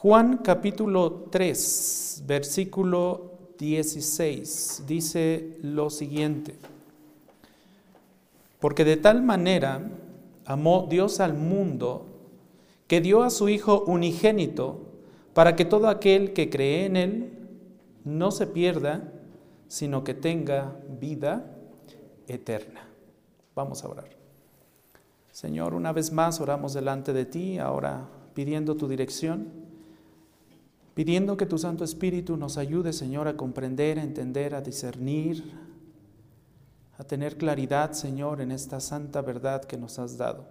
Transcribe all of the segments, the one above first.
Juan capítulo 3, versículo 16, dice lo siguiente. Porque de tal manera amó Dios al mundo que dio a su Hijo unigénito para que todo aquel que cree en Él no se pierda, sino que tenga vida eterna. Vamos a orar. Señor, una vez más oramos delante de ti, ahora pidiendo tu dirección, pidiendo que tu Santo Espíritu nos ayude, Señor, a comprender, a entender, a discernir, a tener claridad, Señor, en esta santa verdad que nos has dado.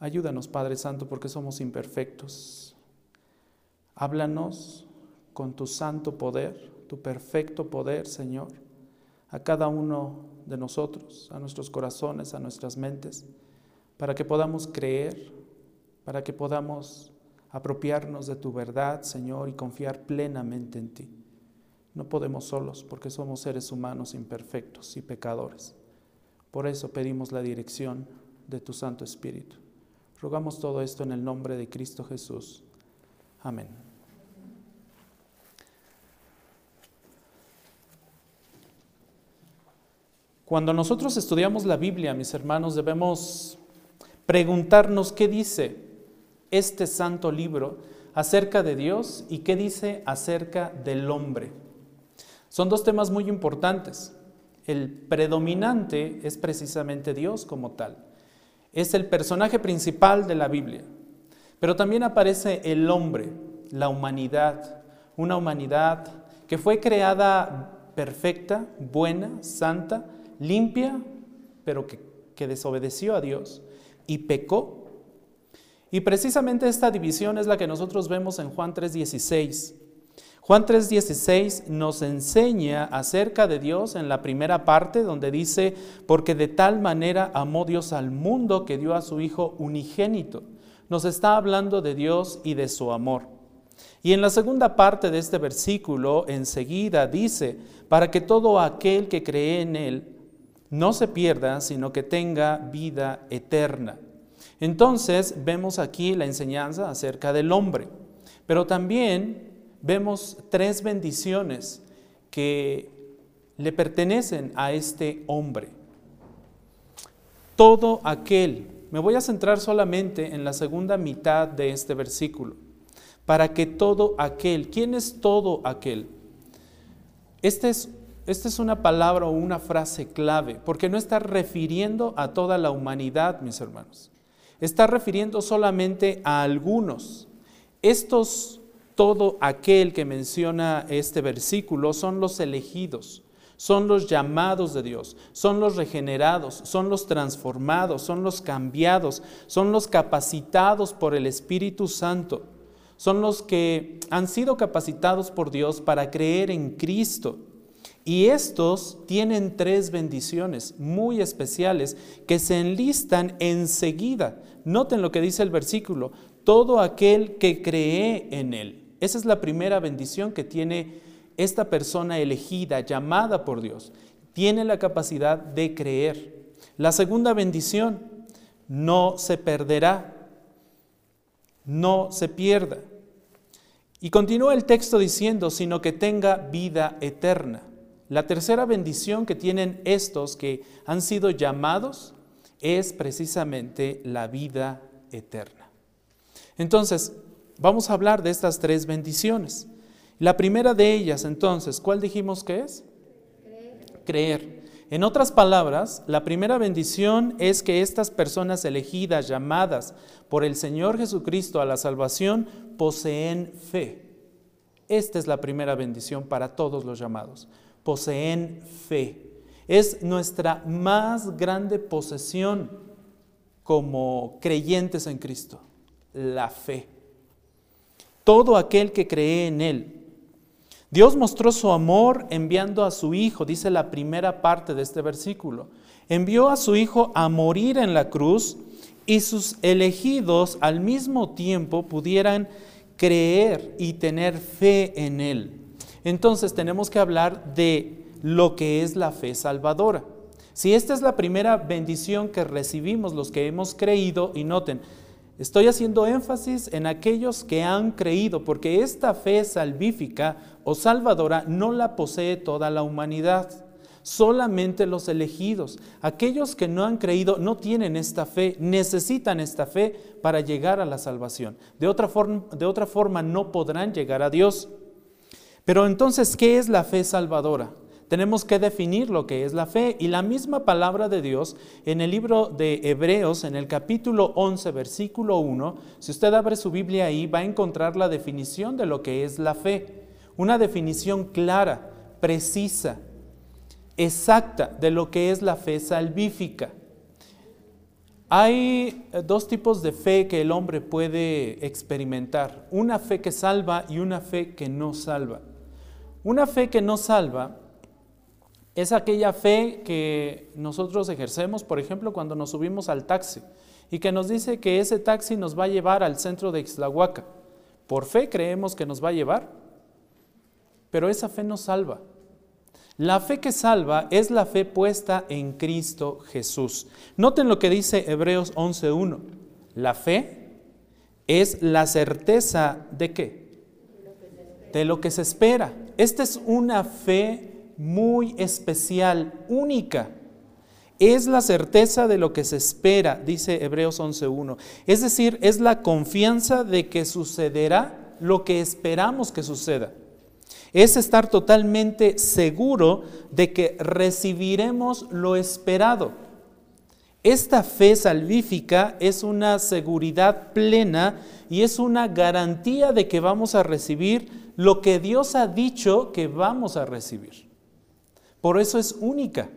Ayúdanos, Padre Santo, porque somos imperfectos. Háblanos con tu santo poder, tu perfecto poder, Señor, a cada uno de nosotros, a nuestros corazones, a nuestras mentes, para que podamos creer, para que podamos apropiarnos de tu verdad, Señor, y confiar plenamente en ti. No podemos solos porque somos seres humanos imperfectos y pecadores. Por eso pedimos la dirección de tu Santo Espíritu. Rogamos todo esto en el nombre de Cristo Jesús. Amén. Cuando nosotros estudiamos la Biblia, mis hermanos, debemos preguntarnos qué dice este santo libro acerca de Dios y qué dice acerca del hombre. Son dos temas muy importantes. El predominante es precisamente Dios como tal. Es el personaje principal de la Biblia. Pero también aparece el hombre, la humanidad, una humanidad que fue creada perfecta, buena, santa, limpia, pero que, que desobedeció a Dios y pecó. Y precisamente esta división es la que nosotros vemos en Juan 3:16. Juan 3:16 nos enseña acerca de Dios en la primera parte donde dice, porque de tal manera amó Dios al mundo que dio a su Hijo unigénito. Nos está hablando de Dios y de su amor. Y en la segunda parte de este versículo, enseguida dice, para que todo aquel que cree en Él no se pierda, sino que tenga vida eterna. Entonces vemos aquí la enseñanza acerca del hombre, pero también vemos tres bendiciones que le pertenecen a este hombre. Todo aquel, me voy a centrar solamente en la segunda mitad de este versículo, para que todo aquel, ¿quién es todo aquel? Este es, esta es una palabra o una frase clave, porque no está refiriendo a toda la humanidad, mis hermanos. Está refiriendo solamente a algunos. Estos todo aquel que menciona este versículo son los elegidos, son los llamados de Dios, son los regenerados, son los transformados, son los cambiados, son los capacitados por el Espíritu Santo, son los que han sido capacitados por Dios para creer en Cristo. Y estos tienen tres bendiciones muy especiales que se enlistan enseguida. Noten lo que dice el versículo, todo aquel que cree en Él. Esa es la primera bendición que tiene esta persona elegida, llamada por Dios. Tiene la capacidad de creer. La segunda bendición, no se perderá, no se pierda. Y continúa el texto diciendo, sino que tenga vida eterna. La tercera bendición que tienen estos que han sido llamados es precisamente la vida eterna. Entonces, Vamos a hablar de estas tres bendiciones. La primera de ellas, entonces, ¿cuál dijimos que es? Creer. En otras palabras, la primera bendición es que estas personas elegidas, llamadas por el Señor Jesucristo a la salvación, poseen fe. Esta es la primera bendición para todos los llamados. Poseen fe. Es nuestra más grande posesión como creyentes en Cristo, la fe todo aquel que cree en Él. Dios mostró su amor enviando a su Hijo, dice la primera parte de este versículo. Envió a su Hijo a morir en la cruz y sus elegidos al mismo tiempo pudieran creer y tener fe en Él. Entonces tenemos que hablar de lo que es la fe salvadora. Si esta es la primera bendición que recibimos los que hemos creído, y noten, Estoy haciendo énfasis en aquellos que han creído, porque esta fe salvífica o salvadora no la posee toda la humanidad, solamente los elegidos. Aquellos que no han creído no tienen esta fe, necesitan esta fe para llegar a la salvación. De otra forma, de otra forma no podrán llegar a Dios. Pero entonces, ¿qué es la fe salvadora? Tenemos que definir lo que es la fe y la misma palabra de Dios en el libro de Hebreos, en el capítulo 11, versículo 1, si usted abre su Biblia ahí, va a encontrar la definición de lo que es la fe. Una definición clara, precisa, exacta de lo que es la fe salvífica. Hay eh, dos tipos de fe que el hombre puede experimentar, una fe que salva y una fe que no salva. Una fe que no salva es aquella fe que nosotros ejercemos, por ejemplo, cuando nos subimos al taxi y que nos dice que ese taxi nos va a llevar al centro de Ixtlahuaca. Por fe creemos que nos va a llevar, pero esa fe no salva. La fe que salva es la fe puesta en Cristo Jesús. Noten lo que dice Hebreos 11.1. La fe es la certeza de qué? De lo que se espera. Esta es una fe muy especial, única. Es la certeza de lo que se espera, dice Hebreos 11.1. Es decir, es la confianza de que sucederá lo que esperamos que suceda. Es estar totalmente seguro de que recibiremos lo esperado. Esta fe salvífica es una seguridad plena y es una garantía de que vamos a recibir lo que Dios ha dicho que vamos a recibir. Por eso es única.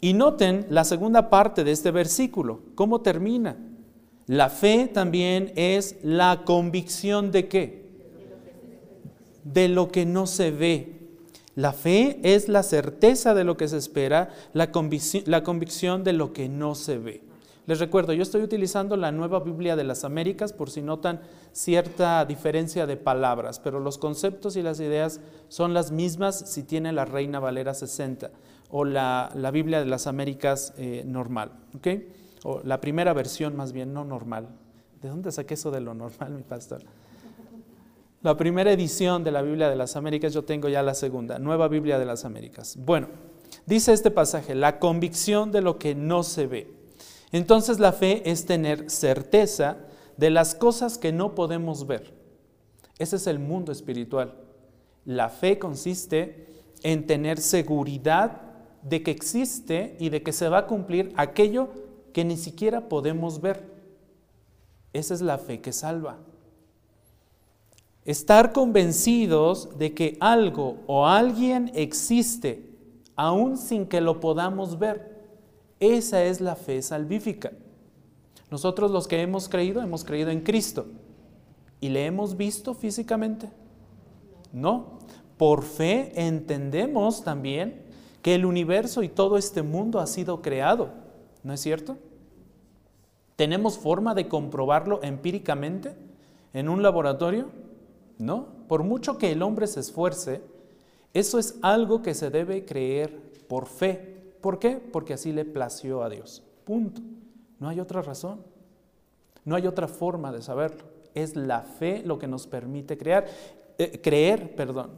Y noten la segunda parte de este versículo, cómo termina. La fe también es la convicción de qué? De lo que no se ve. La fe es la certeza de lo que se espera, la convicción, la convicción de lo que no se ve. Les recuerdo, yo estoy utilizando la nueva Biblia de las Américas por si notan cierta diferencia de palabras, pero los conceptos y las ideas son las mismas si tiene la Reina Valera 60 o la, Biblia de las Américas eh, normal, ¿ok? O la primera versión más bien, no normal. ¿De dónde saqué eso de lo normal, mi pastor? La primera edición de la Biblia de las Américas, yo tengo ya la segunda, Nueva Biblia de las Américas. Bueno, dice este pasaje, la convicción de lo que no se ve. Entonces la fe es tener certeza de las cosas que no podemos ver. Ese es el mundo espiritual. La fe consiste en tener seguridad de que existe y de que se va a cumplir aquello que ni siquiera podemos ver. Esa es la fe que salva. Estar convencidos de que algo o alguien existe aún sin que lo podamos ver. Esa es la fe salvífica. Nosotros los que hemos creído, hemos creído en Cristo. ¿Y le hemos visto físicamente? No. Por fe entendemos también que el universo y todo este mundo ha sido creado. ¿No es cierto? ¿Tenemos forma de comprobarlo empíricamente en un laboratorio? No. Por mucho que el hombre se esfuerce, eso es algo que se debe creer por fe. ¿Por qué? Porque así le plació a Dios. Punto. No hay otra razón. No hay otra forma de saberlo. Es la fe lo que nos permite crear, eh, creer. Perdón.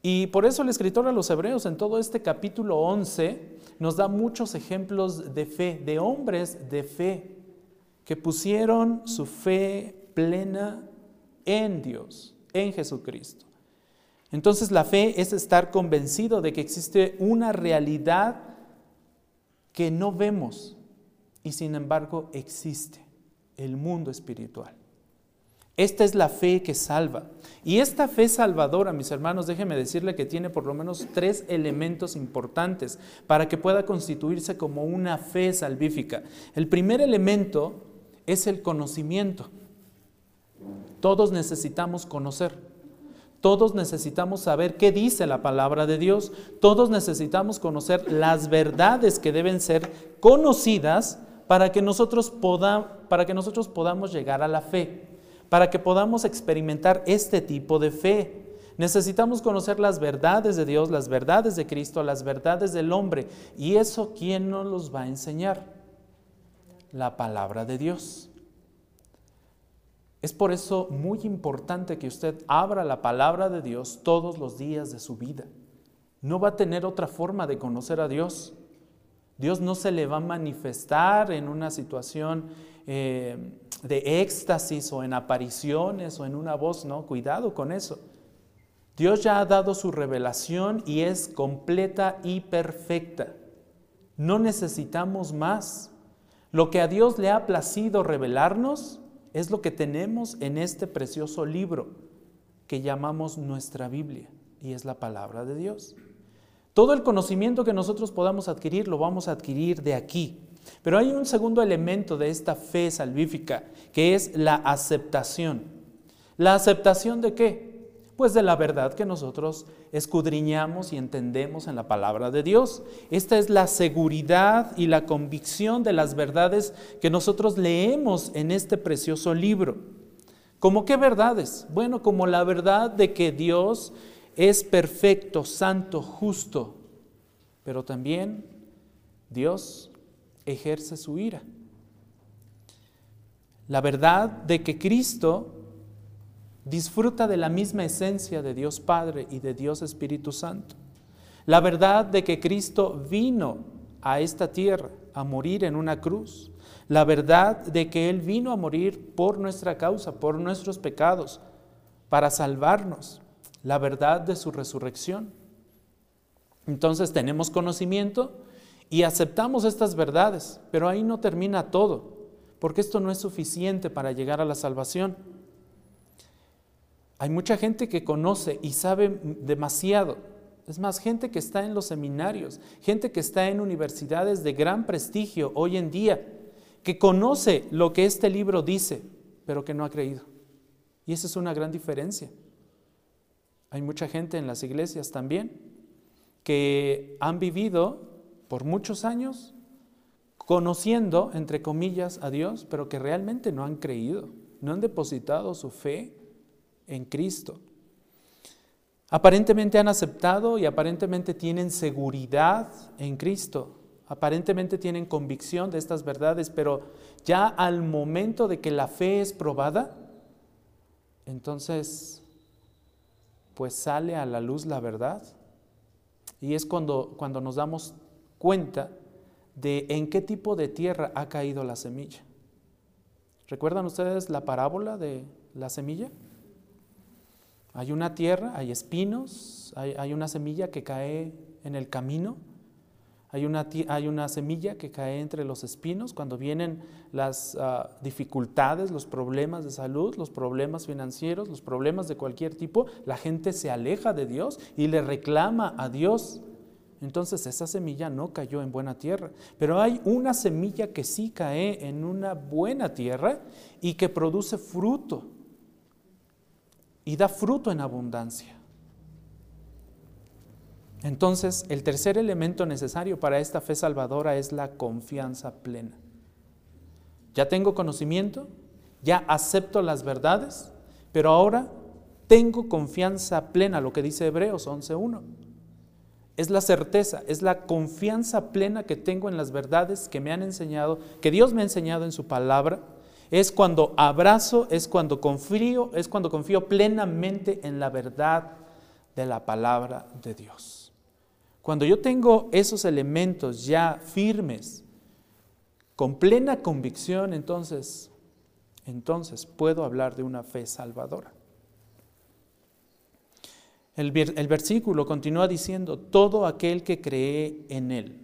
Y por eso el escritor a los hebreos en todo este capítulo 11 nos da muchos ejemplos de fe, de hombres de fe, que pusieron su fe plena en Dios, en Jesucristo. Entonces la fe es estar convencido de que existe una realidad que no vemos y sin embargo existe, el mundo espiritual. Esta es la fe que salva. Y esta fe salvadora, mis hermanos, déjenme decirle que tiene por lo menos tres elementos importantes para que pueda constituirse como una fe salvífica. El primer elemento es el conocimiento. Todos necesitamos conocer. Todos necesitamos saber qué dice la palabra de Dios. Todos necesitamos conocer las verdades que deben ser conocidas para que nosotros, para que nosotros podamos llegar a la fe, para que podamos experimentar este tipo de fe. Necesitamos conocer las verdades de Dios, las verdades de Cristo, las verdades del hombre. ¿Y eso quién nos los va a enseñar? La palabra de Dios. Es por eso muy importante que usted abra la palabra de Dios todos los días de su vida. No va a tener otra forma de conocer a Dios. Dios no se le va a manifestar en una situación eh, de éxtasis o en apariciones o en una voz, no, cuidado con eso. Dios ya ha dado su revelación y es completa y perfecta. No necesitamos más. Lo que a Dios le ha placido revelarnos es lo que tenemos en este precioso libro que llamamos nuestra Biblia y es la palabra de Dios. Todo el conocimiento que nosotros podamos adquirir lo vamos a adquirir de aquí. Pero hay un segundo elemento de esta fe salvífica, que es la aceptación. ¿La aceptación de qué? Pues de la verdad que nosotros escudriñamos y entendemos en la palabra de Dios. Esta es la seguridad y la convicción de las verdades que nosotros leemos en este precioso libro. ¿Cómo qué verdades? Bueno, como la verdad de que Dios es perfecto, santo, justo, pero también Dios ejerce su ira. La verdad de que Cristo disfruta de la misma esencia de Dios Padre y de Dios Espíritu Santo. La verdad de que Cristo vino a esta tierra a morir en una cruz. La verdad de que Él vino a morir por nuestra causa, por nuestros pecados, para salvarnos la verdad de su resurrección. Entonces tenemos conocimiento y aceptamos estas verdades, pero ahí no termina todo, porque esto no es suficiente para llegar a la salvación. Hay mucha gente que conoce y sabe demasiado. Es más, gente que está en los seminarios, gente que está en universidades de gran prestigio hoy en día, que conoce lo que este libro dice, pero que no ha creído. Y esa es una gran diferencia. Hay mucha gente en las iglesias también que han vivido por muchos años conociendo, entre comillas, a Dios, pero que realmente no han creído, no han depositado su fe en Cristo. Aparentemente han aceptado y aparentemente tienen seguridad en Cristo, aparentemente tienen convicción de estas verdades, pero ya al momento de que la fe es probada, entonces pues sale a la luz la verdad. Y es cuando, cuando nos damos cuenta de en qué tipo de tierra ha caído la semilla. ¿Recuerdan ustedes la parábola de la semilla? Hay una tierra, hay espinos, hay, una semilla que cae en el camino hay una, hay una, semilla que cae entre los espinos cuando vienen las ah, dificultades, los problemas de salud, los problemas financieros, los problemas de cualquier tipo. La gente se aleja de Dios y le reclama a Dios. Entonces esa semilla no cayó en buena tierra. Pero hay una semilla que sí cae en una buena tierra y que produce fruto. Y da fruto en abundancia. Entonces, el tercer elemento necesario para esta fe salvadora es la confianza plena. Ya tengo conocimiento, ya acepto las verdades, pero ahora tengo confianza plena, lo que dice Hebreos 11.1. Es la certeza, es la confianza plena que tengo en las verdades que me han enseñado, que Dios me ha enseñado en su palabra. Es cuando abrazo, es cuando confío, es cuando confío plenamente en la verdad de la palabra de Dios. Cuando yo tengo esos elementos ya firmes, con plena convicción, entonces, entonces puedo hablar de una fe salvadora. El, el, versículo continúa diciendo, todo aquel que cree en Él.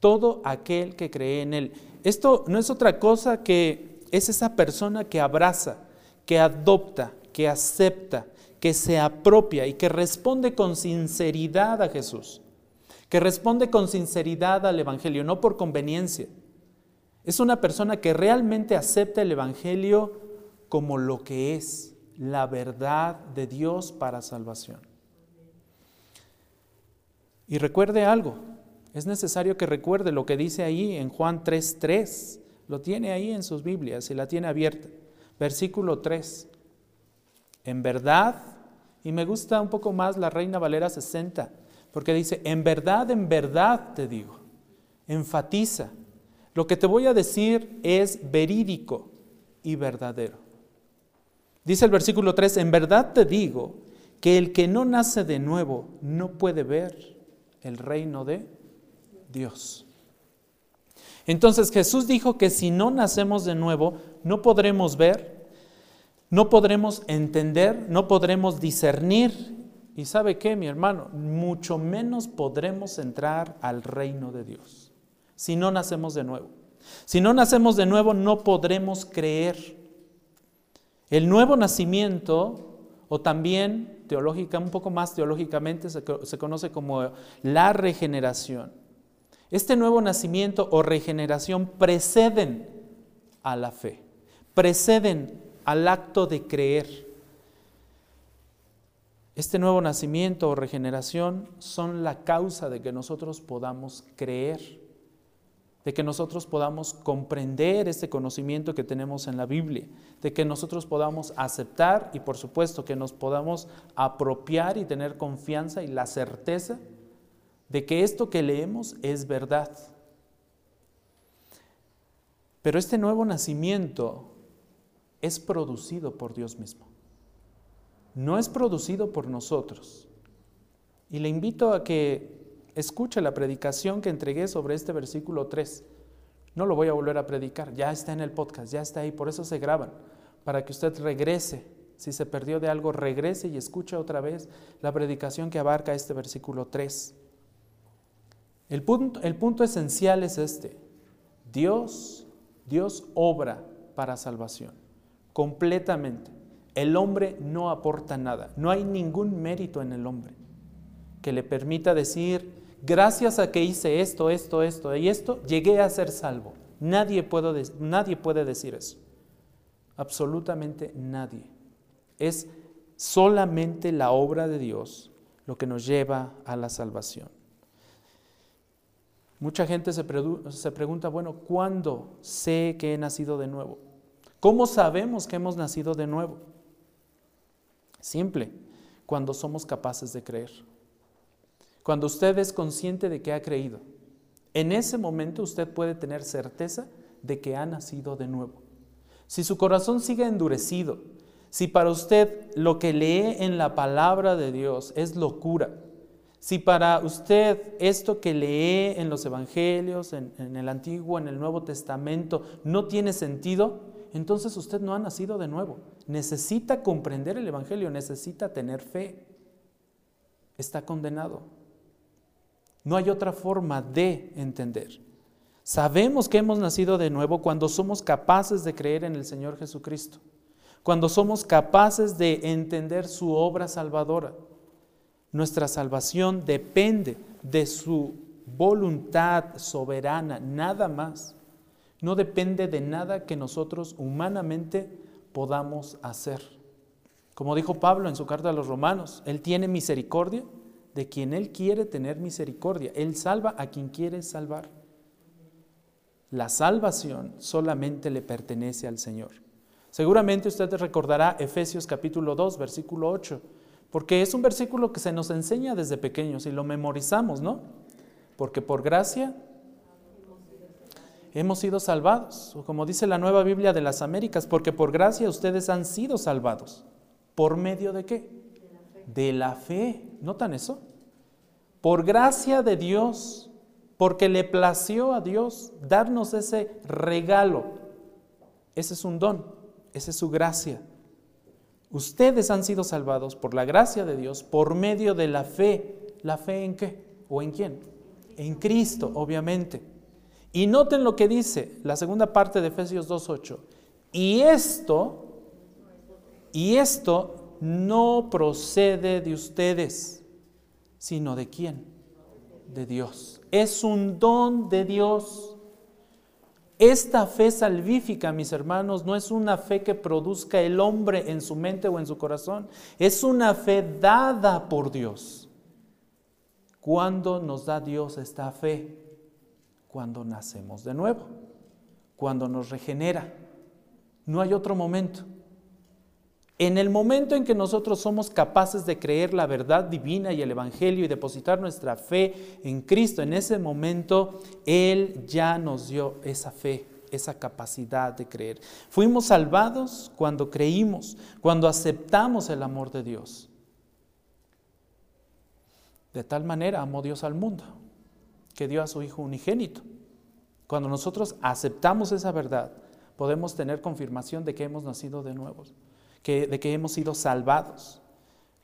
Todo aquel que cree en Él. Esto no es otra cosa que es esa persona que abraza, que adopta, que acepta, que se apropia y que responde con sinceridad a Jesús, que responde con sinceridad al Evangelio, no por conveniencia. Es una persona que realmente acepta el Evangelio como lo que es, la verdad de Dios para salvación. Y recuerde algo, es necesario que recuerde lo que dice ahí en Juan 3.3, lo tiene ahí en sus Biblias y la tiene abierta. Versículo 3. En verdad, y me gusta un poco más la Reina Valera 60, porque dice, en verdad, en verdad te digo, enfatiza, lo que te voy a decir es verídico y verdadero. Dice el versículo 3, en verdad te digo que el que no nace de nuevo no puede ver el reino de Dios. Entonces Jesús dijo que si no nacemos de nuevo, no podremos ver, no podremos entender, no podremos discernir. ¿Y sabe qué, mi hermano? Mucho menos podremos entrar al reino de Dios si no nacemos de nuevo. Si no nacemos de nuevo, no podremos creer. El nuevo nacimiento, o también teológica, un poco más teológicamente, se, se conoce como la regeneración. Este nuevo nacimiento o regeneración preceden a la fe, preceden al acto de creer. Este nuevo nacimiento o regeneración son la causa de que nosotros podamos creer, de que nosotros podamos comprender este conocimiento que tenemos en la Biblia, de que nosotros podamos aceptar y por supuesto que nos podamos apropiar y tener confianza y la certeza de que esto que leemos es verdad. Pero este nuevo nacimiento es producido por Dios mismo. No es producido por nosotros. Y le invito a que escuche la predicación que entregué sobre este versículo 3. No lo voy a volver a predicar, ya está en el podcast, ya está ahí, por eso se graban, para que usted regrese. Si se perdió de algo, regrese y escuche otra vez la predicación que abarca este versículo 3. El punto, el punto esencial es este. Dios, Dios obra para salvación, completamente. El hombre no aporta nada, no hay ningún mérito en el hombre que le permita decir, gracias a que hice esto, esto, esto y esto, llegué a ser salvo. Nadie nadie puede decir eso. Absolutamente nadie. Es solamente la obra de Dios lo que nos lleva a la salvación. Mucha gente se, pregunta, bueno, ¿cuándo sé que he nacido de nuevo? ¿Cómo sabemos que hemos nacido de nuevo? Simple, cuando somos capaces de creer. Cuando usted es consciente de que ha creído. En ese momento usted puede tener certeza de que ha nacido de nuevo. Si su corazón sigue endurecido, si para usted lo que lee en la palabra de Dios es locura, si para usted esto que lee en los evangelios, en, el Antiguo, en el Nuevo Testamento, no tiene sentido, entonces usted no ha nacido de nuevo. Necesita comprender el Evangelio, necesita tener fe. Está condenado. No hay otra forma de entender. Sabemos que hemos nacido de nuevo cuando somos capaces de creer en el Señor Jesucristo, cuando somos capaces de entender su obra salvadora. Nuestra salvación depende de su voluntad soberana, nada más. No depende de nada que nosotros humanamente podamos hacer. Como dijo Pablo en su carta a los romanos, Él tiene misericordia de quien Él quiere tener misericordia. Él salva a quien quiere salvar. La salvación solamente le pertenece al Señor. Seguramente usted recordará Efesios capítulo 2, versículo 8 porque es un versículo que se nos enseña desde pequeños y lo memorizamos, ¿no? Porque por gracia hemos sido salvados, o como dice la nueva Biblia de las Américas, porque por gracia ustedes han sido salvados. ¿Por medio de qué? De la fe. ¿Notan eso? Por gracia de Dios, porque le plació a Dios darnos ese regalo. Ese es un don, esa es su gracia. Ustedes han sido salvados por la gracia de Dios por medio de la fe. ¿La fe en qué? ¿O en quién? En Cristo, obviamente. Y noten lo que dice la segunda parte de Efesios 2.8. Y esto, y esto no procede de ustedes, sino de quién? De Dios. Es un don de Dios. Esta fe salvífica, mis hermanos, no es una fe que produzca el hombre en su mente o en su corazón, es una fe dada por Dios. ¿Cuándo nos da Dios esta fe? Cuando nacemos de nuevo, cuando nos regenera. No hay otro momento. En el momento en que nosotros somos capaces de creer la verdad divina y el Evangelio y depositar nuestra fe en Cristo, en ese momento Él ya nos dio esa fe. esa capacidad de creer. Fuimos salvados cuando creímos, cuando aceptamos el amor de Dios. De tal manera amó Dios al mundo, que dio a su Hijo unigénito. Cuando nosotros aceptamos esa verdad, podemos tener confirmación de que hemos nacido de nuevo, de que hemos sido salvados.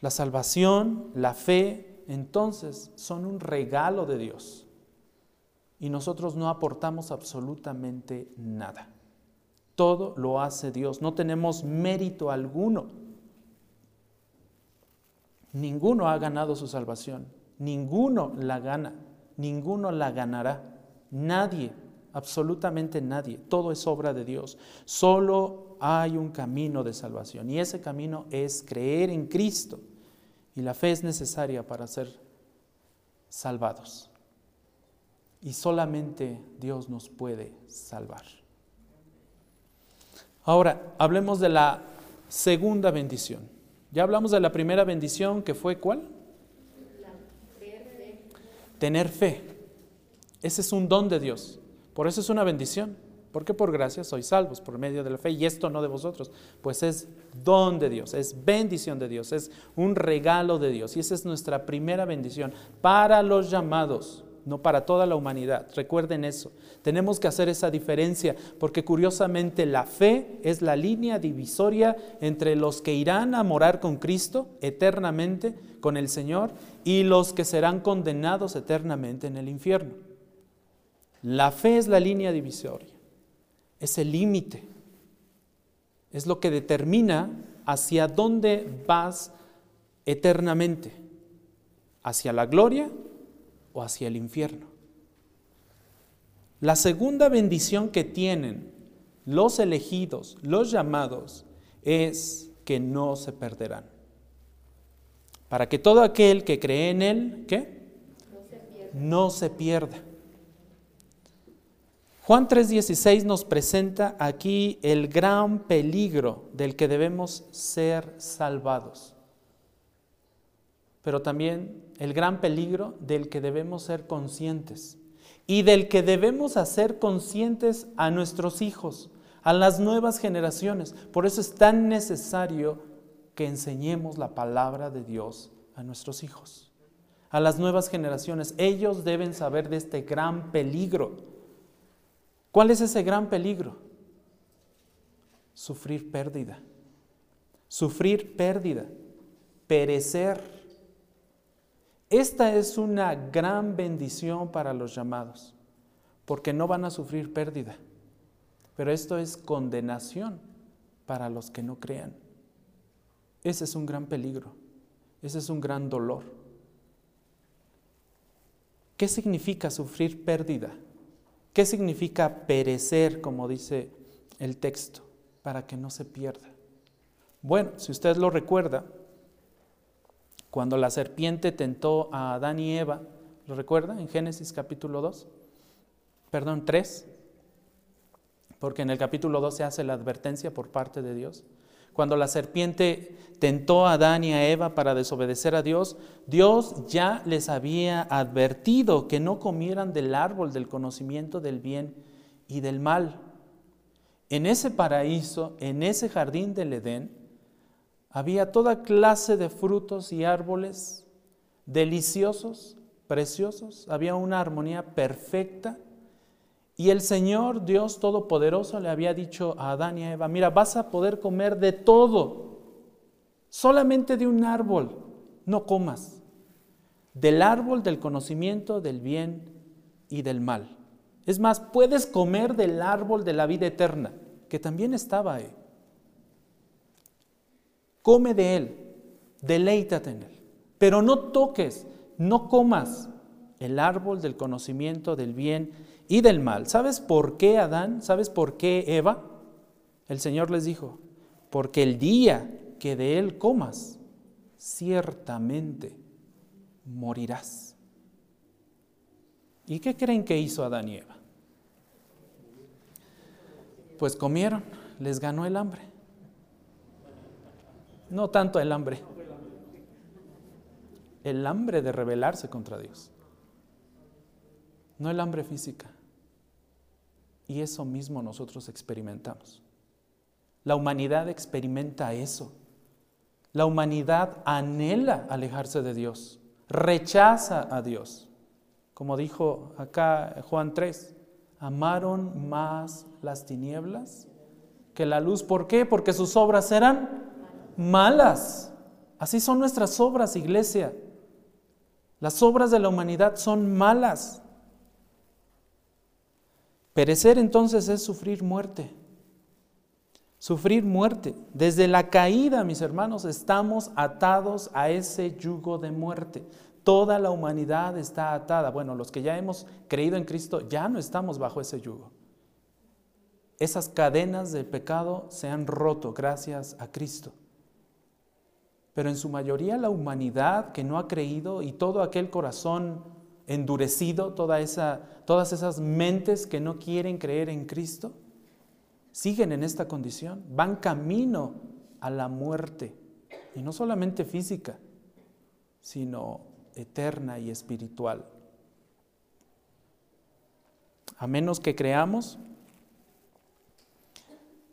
La salvación, la fe, entonces son un regalo de Dios. Y nosotros no aportamos absolutamente nada. Todo lo hace Dios. No tenemos mérito alguno. Ninguno ha ganado su salvación. Ninguno la gana. Ninguno la ganará. Nadie absolutamente nadie. Todo es obra de Dios. Solo hay un camino de salvación y ese camino es creer en Cristo. Y la fe es necesaria para ser salvados. Y solamente Dios nos puede salvar. Ahora, hablemos de la segunda bendición. Ya hablamos de la primera bendición que fue ¿cuál? Tener fe. Ese es un don de Dios. Por eso es una bendición. Porque por gracia sois salvos por medio de la fe y esto no de vosotros, pues es don de Dios, es bendición de Dios, es un regalo de Dios y esa es nuestra primera bendición para los llamados, no para toda la humanidad. Recuerden eso. Tenemos que hacer esa diferencia porque curiosamente la fe es la línea divisoria entre los que irán a morar con Cristo eternamente con el Señor y los que serán condenados eternamente en el infierno. La fe es la línea divisoria, es el límite, es lo que determina hacia dónde vas eternamente, hacia la gloria o hacia el infierno. La segunda bendición que tienen los elegidos, los llamados, es que no se perderán. Para que todo aquel que cree en Él, ¿qué? No se pierda. No se pierda. Juan 3:16 nos presenta aquí el gran peligro del que debemos ser salvados, pero también el gran peligro del que debemos ser conscientes y del que debemos hacer conscientes a nuestros hijos, a las nuevas generaciones. Por eso es tan necesario que enseñemos la palabra de Dios a nuestros hijos, a las nuevas generaciones. Ellos deben saber de este gran peligro ¿Cuál es ese gran peligro? Sufrir pérdida. Sufrir pérdida. Perecer. Esta es una gran bendición para los llamados, porque no van a sufrir pérdida. Pero esto es condenación para los que no crean. Ese es un gran peligro. Ese es un gran dolor. ¿Qué significa sufrir pérdida? ¿Qué significa perecer, como dice el texto, para que no se pierda? Bueno, si usted lo recuerda, cuando la serpiente tentó a Adán y Eva, ¿lo recuerda? En Génesis capítulo 2, perdón, 3, porque en el capítulo 2 se hace la advertencia por parte de Dios. Cuando la serpiente tentó a Adán y a Eva para desobedecer a Dios, Dios ya les había advertido que no comieran del árbol del conocimiento del bien y del mal. En ese paraíso, en ese jardín del Edén, había toda clase de frutos y árboles deliciosos, preciosos, había una armonía perfecta y el Señor Dios Todopoderoso le había dicho a Adán y a Eva, mira, vas a poder comer de todo, solamente de un árbol, no comas, del árbol del conocimiento del bien y del mal. Es más, puedes comer del árbol de la vida eterna, que también estaba ahí. Come de él, deleítate en él, pero no toques, no comas el árbol del conocimiento del bien y del mal. ¿Sabes por qué Adán? ¿Sabes por qué Eva? El Señor les dijo, porque el día que de él comas, ciertamente morirás. ¿Y qué creen que hizo Adán y Eva? Pues comieron, les ganó el hambre. No tanto el hambre, el hambre de rebelarse contra Dios, no el hambre física Y eso mismo nosotros experimentamos. La humanidad experimenta eso. La humanidad anhela alejarse de Dios, rechaza a Dios. Como dijo acá Juan 3, amaron más las tinieblas que la luz. ¿Por qué? Porque sus obras eran malas. Así son nuestras obras, iglesia. Las obras de la humanidad son malas. Perecer entonces es sufrir muerte. Sufrir muerte. Desde la caída, mis hermanos, estamos atados a ese yugo de muerte. Toda la humanidad está atada. Bueno, los que ya hemos creído en Cristo ya no estamos bajo ese yugo. Esas cadenas del pecado se han roto gracias a Cristo. Pero en su mayoría la humanidad que no ha creído y todo aquel corazón endurecido, todas esas mentes que no quieren creer en Cristo, siguen en esta condición, van camino a la muerte, y no solamente física, sino eterna y espiritual. A menos que creamos,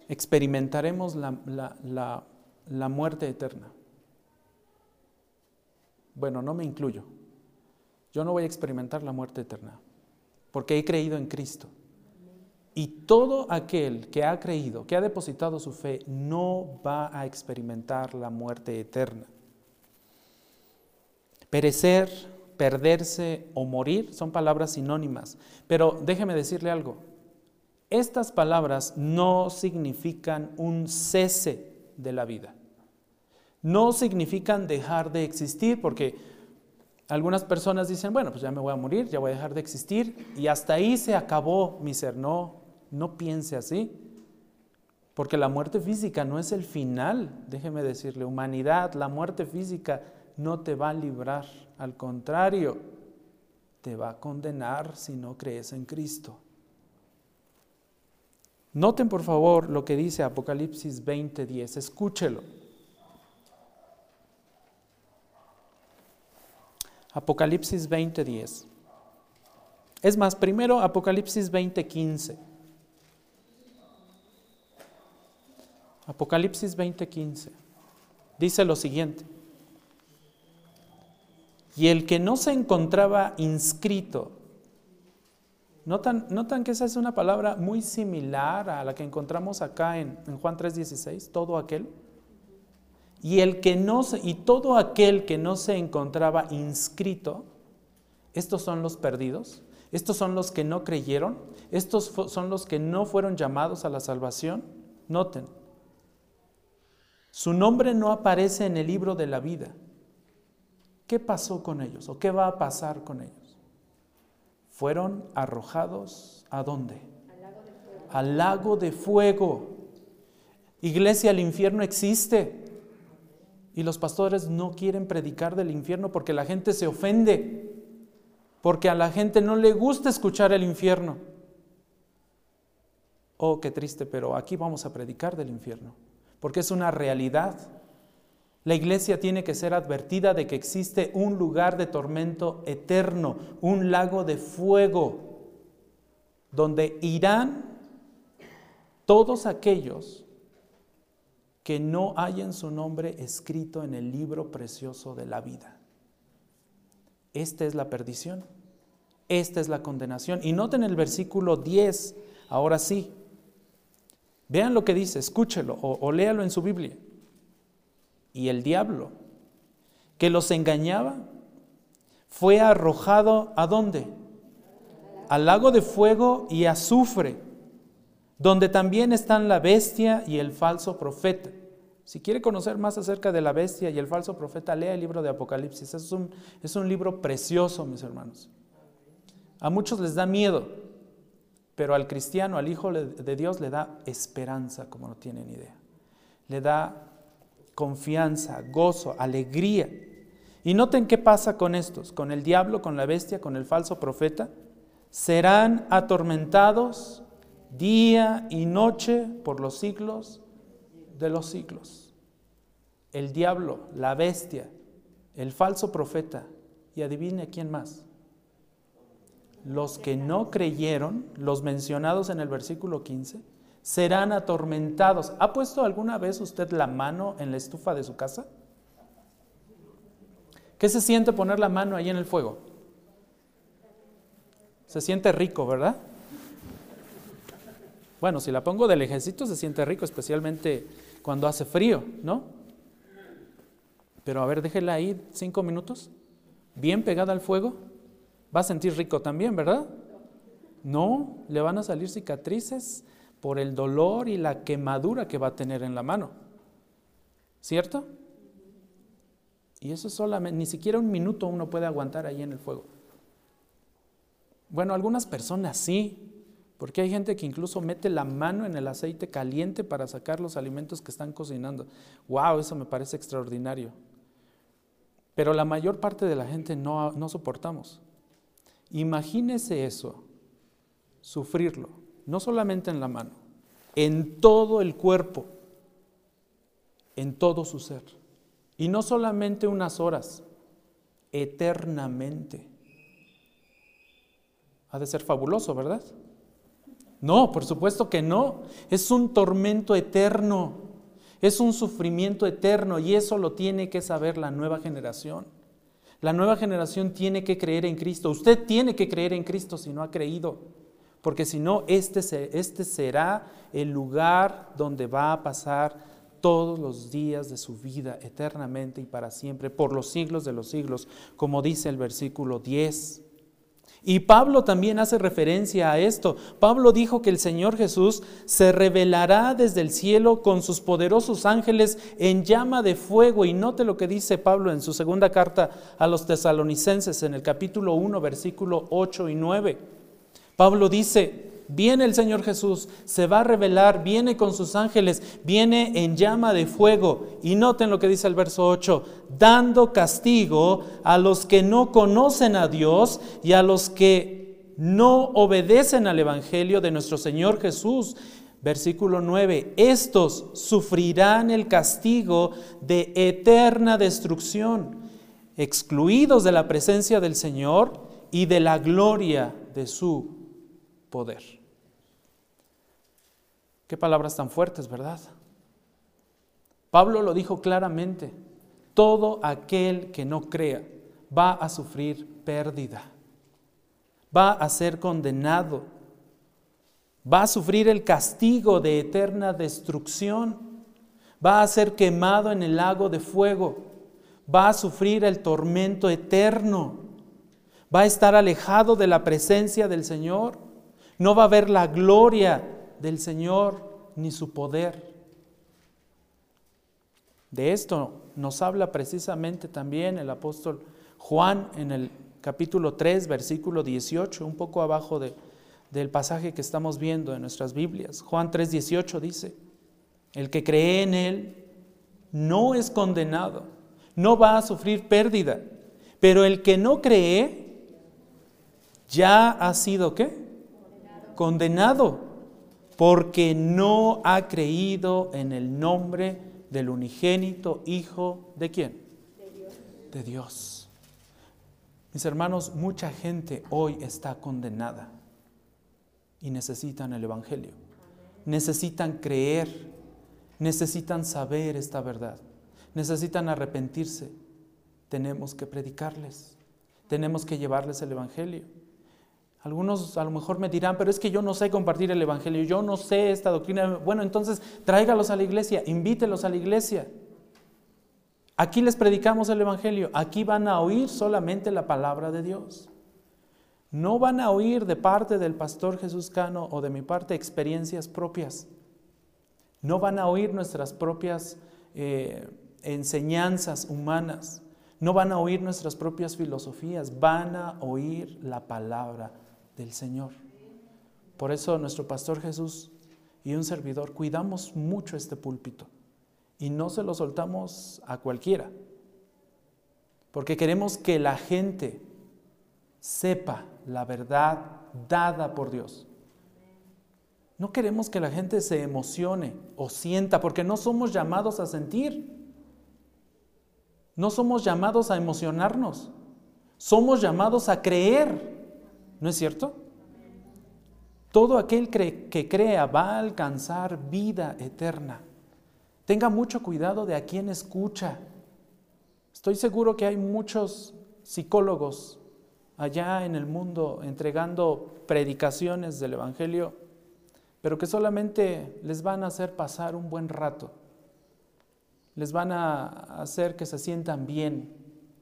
experimentaremos la muerte eterna. Bueno, no me incluyo. Yo no voy a experimentar la muerte eterna, porque he creído en Cristo. Y todo aquel que ha creído, que ha depositado su fe, no va a experimentar la muerte eterna. Perecer, perderse o morir son palabras sinónimas. Pero déjeme decirle algo. Estas palabras no significan un cese de la vida no significan dejar de existir, porque algunas personas dicen, bueno, pues ya me voy a morir, ya voy a dejar de existir, y hasta ahí se acabó mi ser. No, no piense así, porque la muerte física no es el final, déjeme decirle, humanidad, la muerte física no te va a librar, al contrario, te va a condenar si no crees en Cristo. Noten por favor lo que dice Apocalipsis 20:10, escúchelo. Apocalipsis 20:10. Es más, primero Apocalipsis 20:15. Apocalipsis 20:15. Dice lo siguiente. Y el que no se encontraba inscrito, notan, notan que esa es una palabra muy similar a la que encontramos acá en, en Juan 3:16, todo aquel y, el que no y todo aquel que no se encontraba inscrito, estos son los perdidos, estos son los que no creyeron, estos son los que no fueron llamados a la salvación. Noten, su nombre no aparece en el libro de la vida. ¿Qué pasó con ellos o qué va a pasar con ellos? Fueron arrojados a dónde? Al lago de fuego. Al lago de fuego. Iglesia, el infierno existe. Y los pastores no quieren predicar del infierno porque la gente se ofende, porque a la gente no le gusta escuchar el infierno. Oh, qué triste, pero aquí vamos a predicar del infierno, porque es una realidad. La iglesia tiene que ser advertida de que existe un lugar de tormento eterno, un lago de fuego, donde irán todos aquellos que no hayan su nombre escrito en el libro precioso de la vida. Esta es la perdición, esta es la condenación. Y noten el versículo 10, ahora sí. Vean lo que dice, escúchelo o, léalo en su Biblia. Y el diablo que los engañaba fue arrojado a dónde? Al lago de fuego y azufre donde también están la bestia y el falso profeta. Si quiere conocer más acerca de la bestia y el falso profeta, lea el libro de Apocalipsis. Es un, es un libro precioso, mis hermanos. A muchos les da miedo, pero al cristiano, al Hijo de Dios, le da esperanza, como no tienen idea. Le da confianza, gozo, alegría. Y noten qué pasa con estos, con el diablo, con la bestia, con el falso profeta. Serán atormentados día y noche por los siglos de los siglos. El diablo, la bestia, el falso profeta y adivine quién más. los que no creyeron, los mencionados en el versículo 15, serán atormentados. ¿Ha puesto alguna vez usted la mano en la estufa de su casa? ¿Qué se siente poner la mano ahí en el fuego? Se siente rico, ¿verdad? Bueno, si la pongo del ejército se siente rico, especialmente cuando hace frío, ¿no? Pero a ver, déjela ahí cinco minutos, bien pegada al fuego, va a sentir rico también, ¿verdad? No, le van a salir cicatrices por el dolor y la quemadura que va a tener en la mano, ¿cierto? Y eso solamente, ni siquiera un minuto uno puede aguantar ahí en el fuego. Bueno, algunas personas sí, porque hay gente que incluso mete la mano en el aceite caliente para sacar los alimentos que están cocinando. ¡Wow! Eso me parece extraordinario. Pero la mayor parte de la gente no, no soportamos. Imagínese eso, sufrirlo, no solamente en la mano, en todo el cuerpo, en todo su ser. Y no solamente unas horas, eternamente. Ha de ser fabuloso, ¿verdad? No, por supuesto que no. Es un tormento eterno, es un sufrimiento eterno y eso lo tiene que saber la nueva generación. La nueva generación tiene que creer en Cristo. Usted tiene que creer en Cristo si no ha creído, porque si no, este, este será el lugar donde va a pasar todos los días de su vida eternamente y para siempre, por los siglos de los siglos, como dice el versículo 10. Y Pablo también hace referencia a esto. Pablo dijo que el Señor Jesús se revelará desde el cielo con sus poderosos ángeles en llama de fuego. Y note lo que dice Pablo en su segunda carta a los tesalonicenses en el capítulo 1, versículo 8 y 9. Pablo dice, viene el Señor Jesús, se va a revelar, viene con sus ángeles, viene en llama de fuego. Y noten lo que dice el verso 8, dando castigo a los que no conocen a Dios y a los que no obedecen al Evangelio de nuestro Señor Jesús. Versículo 9, estos sufrirán el castigo de eterna destrucción, excluidos de la presencia del Señor y de la gloria de su poder. Qué palabras tan fuertes, ¿verdad? Pablo lo dijo claramente, todo aquel que no crea va a sufrir pérdida, va a ser condenado, va a sufrir el castigo de eterna destrucción, va a ser quemado en el lago de fuego, va a sufrir el tormento eterno, va a estar alejado de la presencia del Señor, no va a ver la gloria del Señor ni su poder. De esto nos habla precisamente también el apóstol Juan en el capítulo 3, versículo 18, un poco abajo de, del pasaje que estamos viendo en nuestras Biblias. Juan 3, 18 dice, el que cree en Él no es condenado, no va a sufrir pérdida, pero el que no cree ya ha sido qué? Condenado porque no ha creído en el nombre del unigénito Hijo de quién? De Dios. Mis hermanos, mucha gente hoy está condenada y necesitan el Evangelio. Necesitan creer, necesitan saber esta verdad, necesitan arrepentirse. Tenemos que predicarles, tenemos que llevarles el Evangelio. Algunos a lo mejor me dirán, pero es que yo no sé compartir el Evangelio, yo no sé esta doctrina. Bueno, entonces tráigalos a la iglesia, invítelos a la iglesia. Aquí les predicamos el Evangelio, aquí van a oír solamente la palabra de Dios. No van a oír de parte del pastor Jesús Cano o de mi parte experiencias propias. No van a oír nuestras propias eh, enseñanzas humanas. No van a oír nuestras propias filosofías. Van a oír la palabra del Señor. Por eso nuestro pastor Jesús y un servidor cuidamos mucho este púlpito y no se lo soltamos a cualquiera, porque queremos que la gente sepa la verdad dada por Dios. No queremos que la gente se emocione o sienta, porque no somos llamados a sentir. No somos llamados a emocionarnos. Somos llamados a creer. ¿No es cierto? Todo aquel que crea va a alcanzar vida eterna. Tenga mucho cuidado de a quién escucha. Estoy seguro que hay muchos psicólogos allá en el mundo entregando predicaciones del Evangelio, pero que solamente les van a hacer pasar un buen rato, les van a hacer que se sientan bien,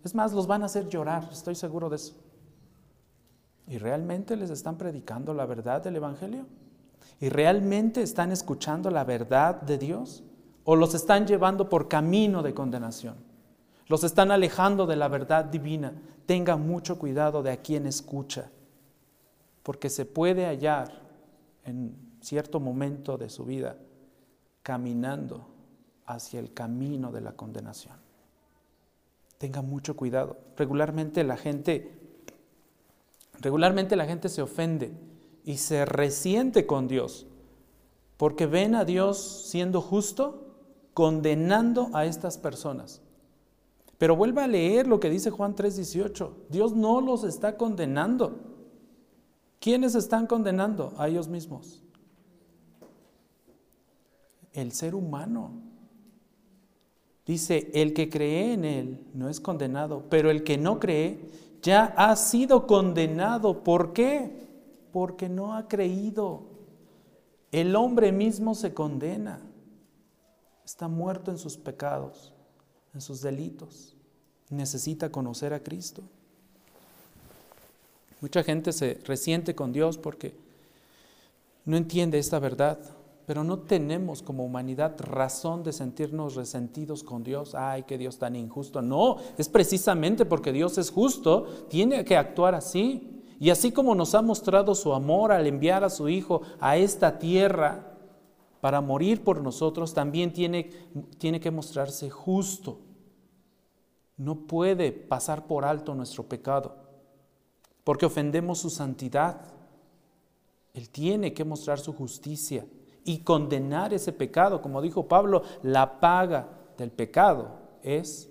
es más, los van a hacer llorar, estoy seguro de eso. ¿Y realmente les están predicando la verdad del Evangelio? ¿Y realmente están escuchando la verdad de Dios? ¿O los están llevando por camino de condenación? Los están alejando de la verdad divina. Tenga mucho cuidado de a quien escucha, porque se puede hallar en cierto momento de su vida caminando hacia el camino de la condenación. Tenga mucho cuidado. Regularmente la gente regularmente la gente se ofende y se resiente con Dios porque ven a Dios siendo justo condenando a estas personas. Pero vuelva a leer lo que dice Juan 3:18. Dios no los está condenando. ¿Quiénes están condenando? A ellos mismos. El ser humano. Dice, el que cree en Él no es condenado, pero el que no cree ya ha sido condenado. ¿Por qué? Porque no ha creído. El hombre mismo se condena. Está muerto en sus pecados en sus delitos. Necesita conocer a Cristo. Mucha gente se resiente con Dios porque no entiende esta verdad, pero no tenemos como humanidad razón de sentirnos resentidos con Dios. Ay, que Dios tan injusto. No, es precisamente porque Dios es justo, tiene que actuar así. Y así como nos ha mostrado su amor al enviar a su Hijo a esta tierra para morir por nosotros, también tiene, tiene que mostrarse justo no puede pasar por alto nuestro pecado, porque ofendemos su santidad. Él tiene que mostrar su justicia y condenar ese pecado. Como dijo Pablo, la paga del pecado es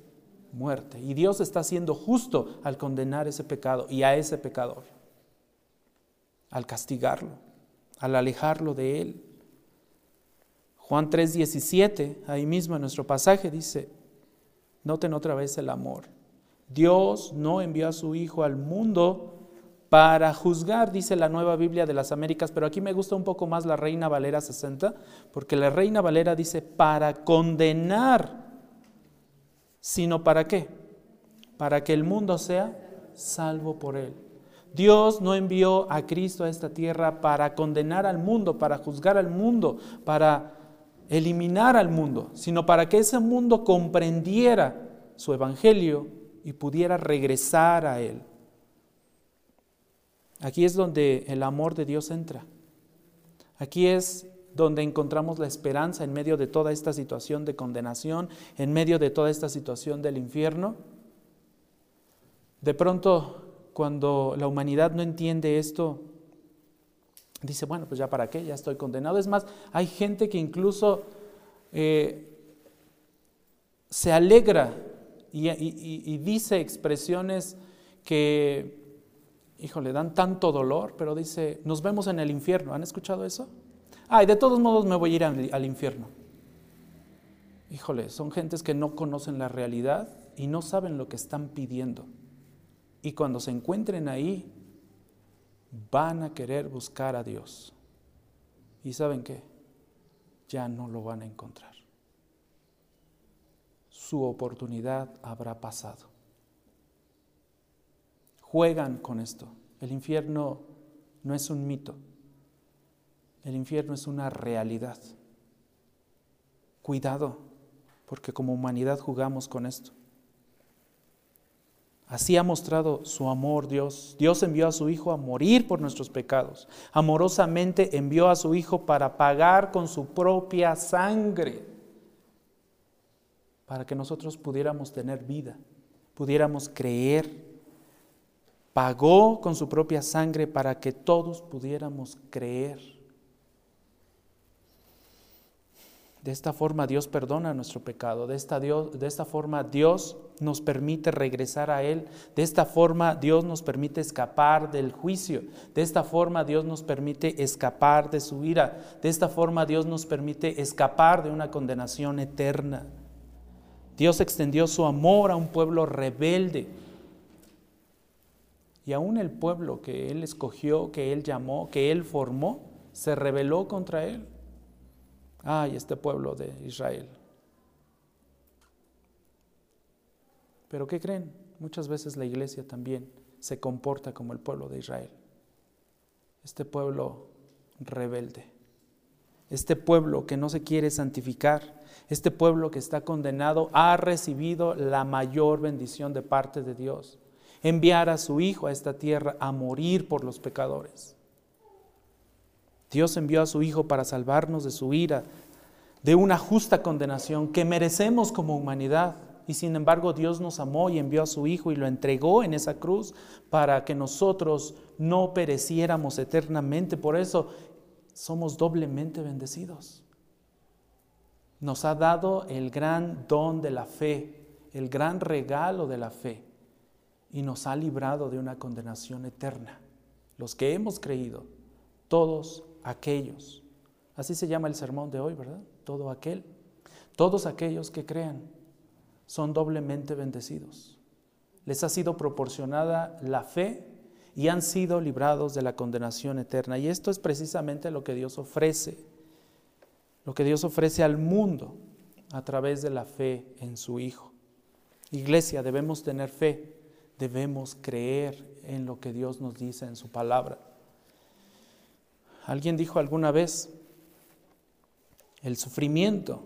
muerte. Y Dios está siendo justo al condenar ese pecado y a ese pecador, al castigarlo, al alejarlo de él. Juan 3:17, ahí mismo en nuestro pasaje, dice, Noten otra vez el amor. Dios no envió a su Hijo al mundo para juzgar, dice la nueva Biblia de las Américas, pero aquí me gusta un poco más la Reina Valera 60, porque la Reina Valera dice para condenar, sino para qué? Para que el mundo sea salvo por él. Dios no envió a Cristo a esta tierra para condenar al mundo, para juzgar al mundo, para eliminar al mundo, sino para que ese mundo comprendiera su evangelio y pudiera regresar a él. Aquí es donde el amor de Dios entra. Aquí es donde encontramos la esperanza en medio de toda esta situación de condenación, en medio de toda esta situación del infierno. De pronto, cuando la humanidad no entiende esto, dice, bueno, pues ya para qué, ya estoy condenado. Es más, hay gente que incluso eh, se alegra y, dice expresiones que, híjole, dan tanto dolor, pero dice, nos vemos en el infierno. ¿Han escuchado eso? Ay, de todos modos me voy a ir al, al infierno. Híjole, son gentes que no conocen la realidad y no saben lo que están pidiendo. Y cuando se encuentren ahí, van a querer buscar a Dios. ¿Y saben qué? Ya no lo van a encontrar. Su oportunidad habrá pasado. Juegan con esto. El infierno no es un mito. El infierno es una realidad. Cuidado, porque como humanidad jugamos con esto. Así ha mostrado su amor Dios. Dios envió a su Hijo a morir por nuestros pecados. Amorosamente envió a su Hijo para pagar con su propia sangre, para que nosotros pudiéramos tener vida, pudiéramos creer. Pagó con su propia sangre para que todos pudiéramos creer. De esta forma Dios perdona nuestro pecado, de esta, de esta forma Dios nos permite regresar a Él, de esta forma Dios nos permite escapar del juicio, de esta forma Dios nos permite escapar de su ira, de esta forma Dios nos permite escapar de una condenación eterna. Dios extendió su amor a un pueblo rebelde. Y aún el pueblo que Él escogió, que Él llamó, que Él formó, se rebeló contra Él. Ay, este pueblo de Israel. Pero ¿qué creen? Muchas veces la iglesia también se comporta como el pueblo de Israel. Este pueblo rebelde. Este pueblo que no se quiere santificar. Este pueblo que está condenado ha recibido la mayor bendición de parte de Dios. Enviar a su Hijo a esta tierra a morir por los pecadores. Dios envió a su Hijo para salvarnos de su ira, de una justa condenación que merecemos como humanidad. Y sin embargo Dios nos amó y envió a su Hijo y lo entregó en esa cruz para que nosotros no pereciéramos eternamente. Por eso somos doblemente bendecidos. Nos ha dado el gran don de la fe, el gran regalo de la fe, y nos ha librado de una condenación eterna. Los que hemos creído, todos aquellos. Así se llama el sermón de hoy, ¿verdad? Todo aquel. Todos aquellos que crean son doblemente bendecidos. Les ha sido proporcionada la fe y han sido librados de la condenación eterna. Y esto es precisamente lo que Dios ofrece, lo que Dios ofrece al mundo a través de la fe en su Hijo. Iglesia, debemos tener fe, debemos creer en lo que Dios nos dice en su palabra. Alguien dijo alguna vez, el sufrimiento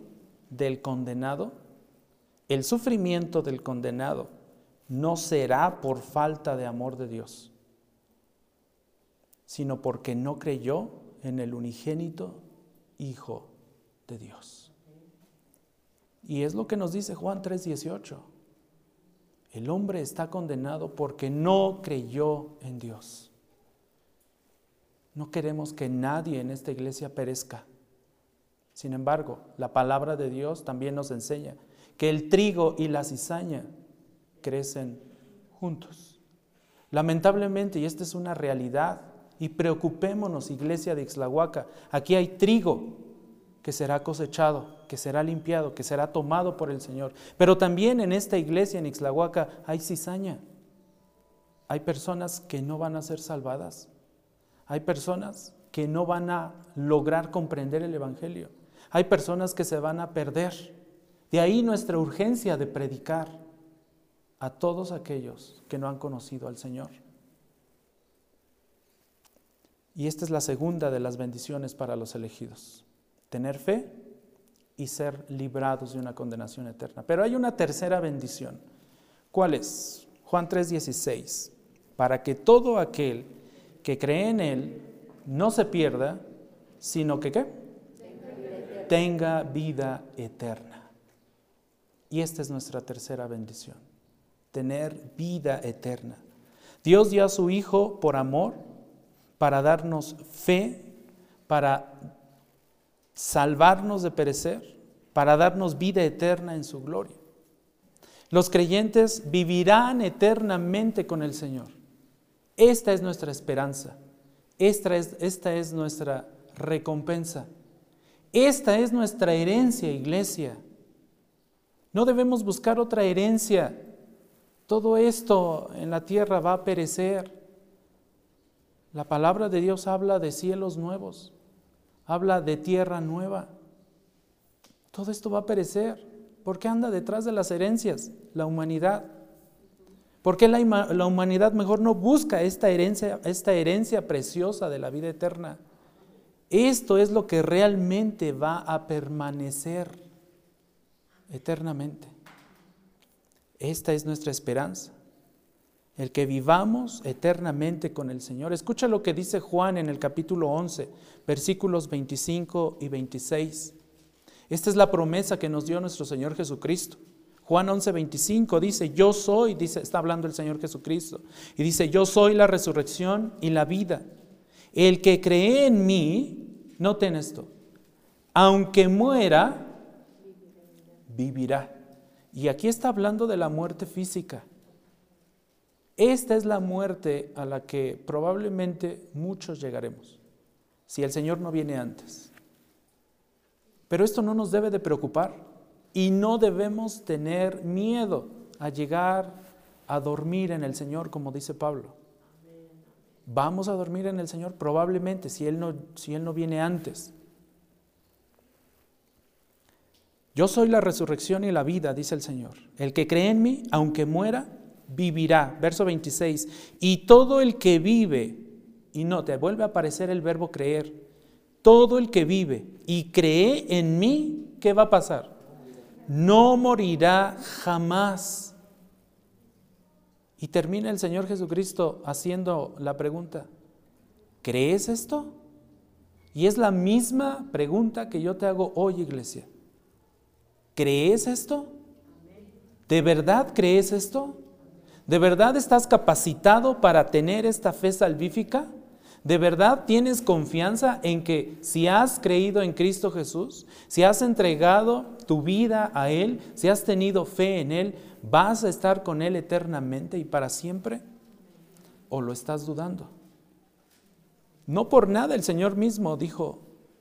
del condenado el sufrimiento del condenado no será por falta de amor de Dios, sino porque no creyó en el unigénito Hijo de Dios. Y es lo que nos dice Juan 3:18. El hombre está condenado porque no creyó en Dios. No queremos que nadie en esta iglesia perezca. Sin embargo, la palabra de Dios también nos enseña que el trigo y la cizaña crecen juntos. Lamentablemente, y esta es una realidad, y preocupémonos, iglesia de Ixlahuaca, aquí hay trigo que será cosechado, que será limpiado, que será tomado por el Señor. Pero también en esta iglesia en Ixlahuaca hay cizaña. Hay personas que no van a ser salvadas. Hay personas que no van a lograr comprender el Evangelio. Hay personas que se van a perder. De ahí nuestra urgencia de predicar a todos aquellos que no han conocido al Señor. Y esta es la segunda de las bendiciones para los elegidos, tener fe y ser librados de una condenación eterna. Pero hay una tercera bendición. ¿Cuál es? Juan 3:16, para que todo aquel que cree en Él no se pierda, sino que ¿qué? Tenga vida eterna. Y esta es nuestra tercera bendición, tener vida eterna. Dios dio a su Hijo por amor, para darnos fe, para salvarnos de perecer, para darnos vida eterna en su gloria. Los creyentes vivirán eternamente con el Señor. Esta es nuestra esperanza. Esta es, esta es nuestra recompensa. Esta es nuestra herencia, iglesia. No debemos buscar otra herencia. Todo esto en la tierra va a perecer. La palabra de Dios habla de cielos nuevos, habla de tierra nueva. Todo esto va a perecer. ¿Por qué anda detrás de las herencias? La humanidad. ¿Por qué la, humanidad mejor no busca esta herencia, esta herencia preciosa de la vida eterna? Esto es lo que realmente va a permanecer eternamente. Esta es nuestra esperanza, el que vivamos eternamente con el Señor. Escucha lo que dice Juan en el capítulo 11, versículos 25 y 26. Esta es la promesa que nos dio nuestro Señor Jesucristo. Juan 11, 25 dice, yo soy, dice, está hablando el Señor Jesucristo, y dice, yo soy la resurrección y la vida. El que cree en mí, noten esto, aunque muera, vivirá. Y aquí está hablando de la muerte física. Esta es la muerte a la que probablemente muchos llegaremos, si el Señor no viene antes. Pero esto no nos debe de preocupar y no debemos tener miedo a llegar a dormir en el Señor, como dice Pablo. Vamos a dormir en el Señor probablemente si Él no, si él no viene antes. Yo soy la resurrección y la vida, dice el Señor. El que cree en mí, aunque muera, vivirá. Verso 26. Y todo el que vive, y no, te vuelve a aparecer el verbo creer. Todo el que vive y cree en mí, ¿qué va a pasar? No morirá jamás. Y termina el Señor Jesucristo haciendo la pregunta, ¿crees esto? Y es la misma pregunta que yo te hago hoy, iglesia. ¿Crees esto? ¿De verdad crees esto? ¿De verdad estás capacitado para tener esta fe salvífica? ¿De verdad tienes confianza en que si has creído en Cristo Jesús, si has entregado tu vida a Él, si has tenido fe en Él, vas a estar con Él eternamente y para siempre? ¿O lo estás dudando? No por nada el Señor mismo dijo,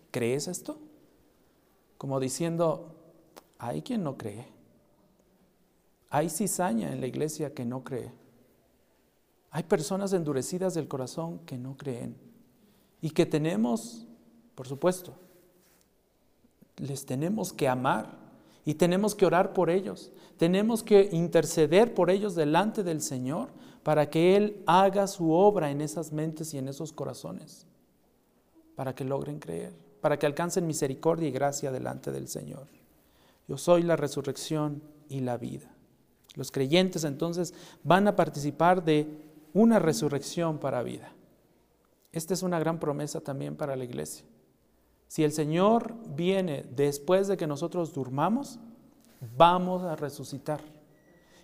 ¿crees esto? Como diciendo, hay quien no cree. Hay cizaña en la iglesia que no cree. Hay personas endurecidas del corazón que no creen. Y que tenemos, por supuesto, les tenemos que amar y tenemos que orar por ellos. Tenemos que interceder por ellos delante del Señor para que Él haga su obra en esas mentes y en esos corazones, para que logren creer, para que alcancen misericordia y gracia delante del Señor. Yo soy la resurrección y la vida. Los creyentes entonces van a participar de una resurrección para vida. Esta es una gran promesa también para la iglesia. Si el Señor viene después de que nosotros durmamos, vamos a resucitar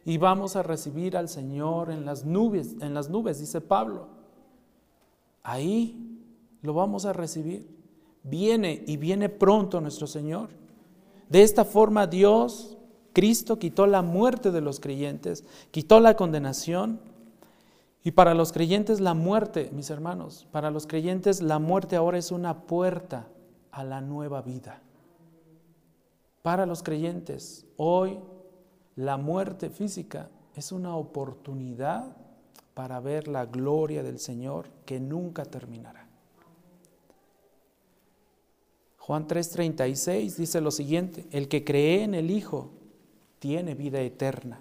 y vamos a recibir al Señor en las nubes, en las nubes, dice Pablo. Ahí lo vamos a recibir. Viene y viene pronto nuestro Señor. De esta forma Dios, Cristo, quitó la muerte de los creyentes, quitó la condenación. Y para los creyentes la muerte, mis hermanos, para los creyentes la muerte ahora es una puerta a la nueva vida. Para los creyentes, hoy la muerte física es una oportunidad para ver la gloria del Señor que nunca terminará. Juan 3:36 dice lo siguiente, el que cree en el Hijo tiene vida eterna.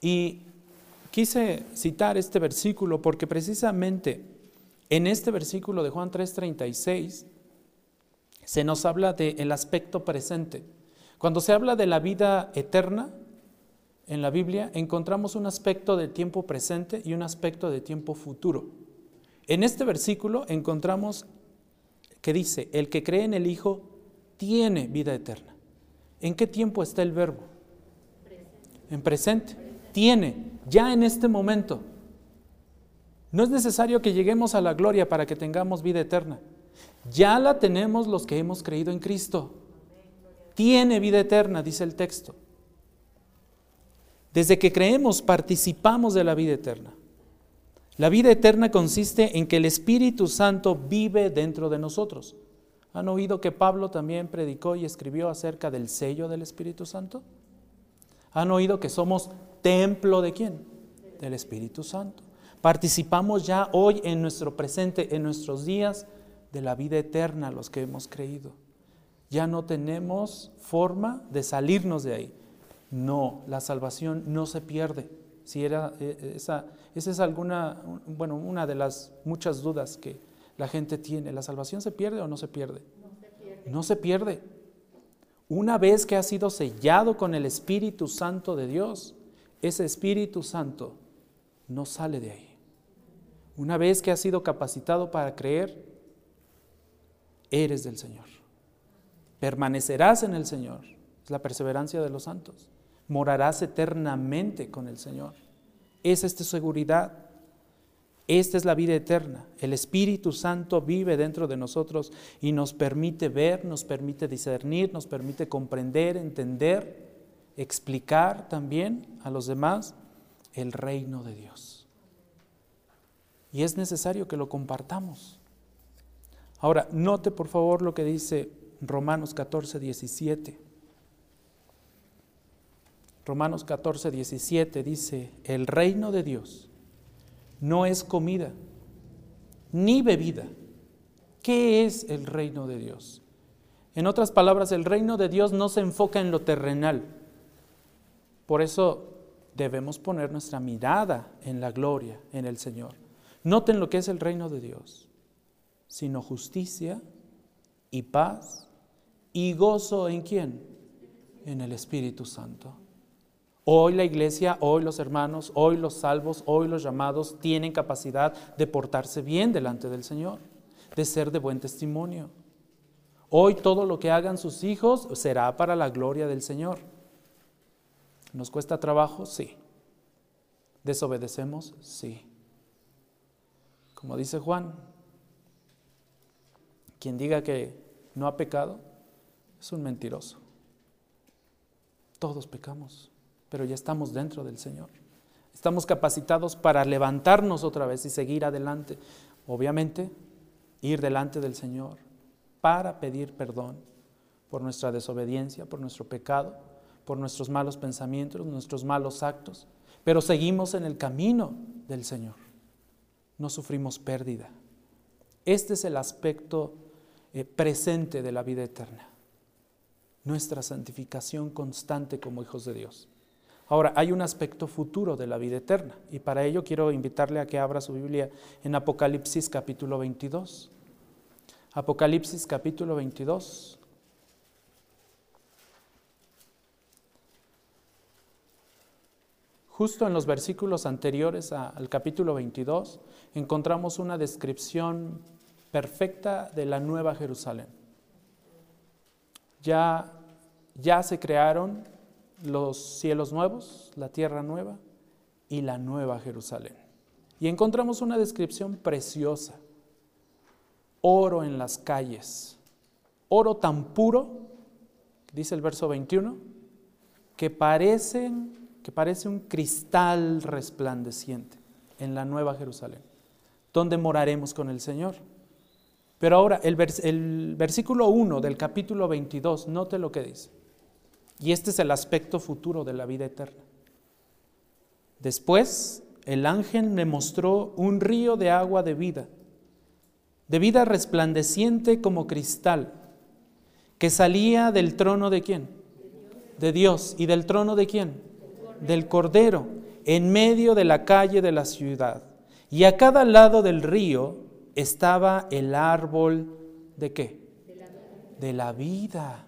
Y quise citar este versículo porque precisamente en este versículo de Juan 3:36 se nos habla del aspecto presente. Cuando se habla de la vida eterna en la Biblia, encontramos un aspecto de tiempo presente y un aspecto de tiempo futuro. En este versículo encontramos que dice, el que cree en el Hijo tiene vida eterna. ¿En qué tiempo está el verbo? En presente. Tiene, ya en este momento. No es necesario que lleguemos a la gloria para que tengamos vida eterna. Ya la tenemos los que hemos creído en Cristo. Tiene vida eterna, dice el texto. Desde que creemos participamos de la vida eterna. La vida eterna consiste en que el Espíritu Santo vive dentro de nosotros. ¿Han oído que Pablo también predicó y escribió acerca del sello del Espíritu Santo? ¿Han oído que somos templo de quién? Del Espíritu Santo. Participamos ya hoy en nuestro presente, en nuestros días, de la vida eterna, los que hemos creído. Ya no tenemos forma de salirnos de ahí. No, la salvación no se pierde. Si era eh, esa, esa es alguna, bueno, una de las muchas dudas que la gente tiene. ¿La salvación se pierde o no se pierde? No se pierde. No se pierde. Una vez que ha sido sellado con el Espíritu Santo de Dios, ese Espíritu Santo no sale de ahí. Una vez que ha sido capacitado para creer, eres del Señor. Permanecerás en el Señor. Es la perseverancia de los santos morarás eternamente con el Señor. Esa es tu seguridad. Esta es la vida eterna. El Espíritu Santo vive dentro de nosotros y nos permite ver, nos permite discernir, nos permite comprender, entender, explicar también a los demás el reino de Dios. Y es necesario que lo compartamos. Ahora, note por favor lo que dice Romanos 14, 17. Romanos 14, 17 dice, el reino de Dios no es comida ni bebida. ¿Qué es el reino de Dios? En otras palabras, el reino de Dios no se enfoca en lo terrenal. Por eso debemos poner nuestra mirada en la gloria, en el Señor. Noten lo que es el reino de Dios, sino justicia y paz y gozo en quién? En el Espíritu Santo. Hoy la iglesia, hoy los hermanos, hoy los salvos, hoy los llamados tienen capacidad de portarse bien delante del Señor, de ser de buen testimonio. Hoy todo lo que hagan sus hijos será para la gloria del Señor. ¿Nos cuesta trabajo? Sí. ¿Desobedecemos? Sí. Como dice Juan, quien diga que no ha pecado es un mentiroso. Todos pecamos pero ya estamos dentro del Señor. Estamos capacitados para levantarnos otra vez y seguir adelante. Obviamente, ir delante del Señor para pedir perdón por nuestra desobediencia, por nuestro pecado, por nuestros malos pensamientos, nuestros malos actos, pero seguimos en el camino del Señor. No sufrimos pérdida. Este es el aspecto eh, presente de la vida eterna, nuestra santificación constante como hijos de Dios. Ahora, hay un aspecto futuro de la vida eterna y para ello quiero invitarle a que abra su Biblia en Apocalipsis capítulo 22. Apocalipsis capítulo 22. Justo en los versículos anteriores al capítulo 22 encontramos una descripción perfecta de la nueva Jerusalén. Ya, ya se crearon los cielos nuevos, la tierra nueva y la nueva Jerusalén. Y encontramos una descripción preciosa. Oro en las calles. Oro tan puro, dice el verso 21, que, que parece un cristal resplandeciente en la nueva Jerusalén, donde moraremos con el Señor. Pero ahora, el, el versículo 1 del capítulo 22, note lo que dice. Y este es el aspecto futuro de la vida eterna. Después, el ángel me mostró un río de agua de vida, de vida resplandeciente como cristal, que salía del trono de quién? De Dios. ¿Y del trono de quién? Del Cordero, en medio de la calle de la ciudad. Y a cada lado del río estaba el árbol de qué? De la vida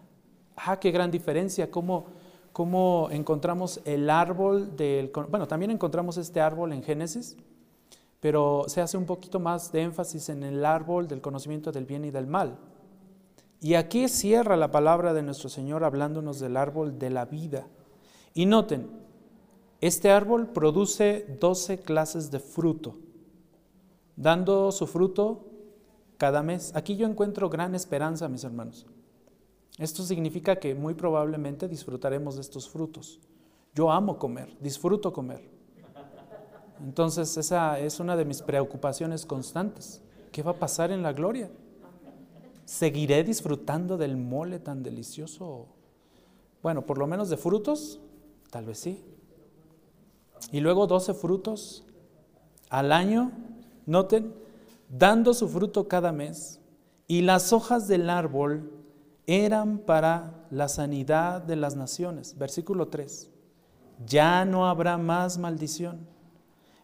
Ah, qué gran diferencia, cómo, cómo encontramos el árbol del... Bueno, también encontramos este árbol en Génesis, pero se hace un poquito más de énfasis en el árbol del conocimiento del bien y del mal. Y aquí cierra la palabra de nuestro Señor hablándonos del árbol de la vida. Y noten, este árbol produce 12 clases de fruto, dando su fruto cada mes. Aquí yo encuentro gran esperanza, mis hermanos. Esto significa que muy probablemente disfrutaremos de estos frutos. Yo amo comer, disfruto comer. Entonces esa es una de mis preocupaciones constantes. ¿Qué va a pasar en la gloria? ¿Seguiré disfrutando del mole tan delicioso? Bueno, por lo menos de frutos, tal vez sí. Y luego 12 frutos al año, noten, dando su fruto cada mes. Y las hojas del árbol eran para la sanidad de las naciones. Versículo 3. Ya no habrá más maldición.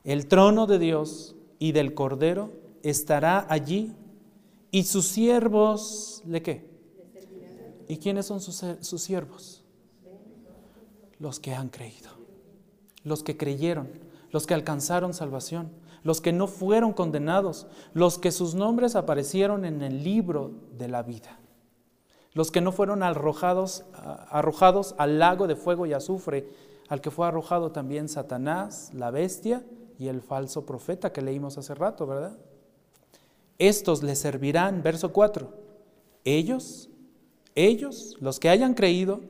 El trono de Dios y del Cordero estará allí y sus siervos, ¿le qué? ¿Y quiénes son sus, sus siervos? Los que han creído, los que creyeron, los que alcanzaron salvación, los que no fueron condenados, los que sus nombres aparecieron en el libro de la vida los que no fueron arrojados, arrojados al lago de fuego y azufre, al que fue arrojado también Satanás, la bestia y el falso profeta que leímos hace rato, ¿verdad? Estos les servirán, verso 4. Ellos, ellos, los que hayan creído,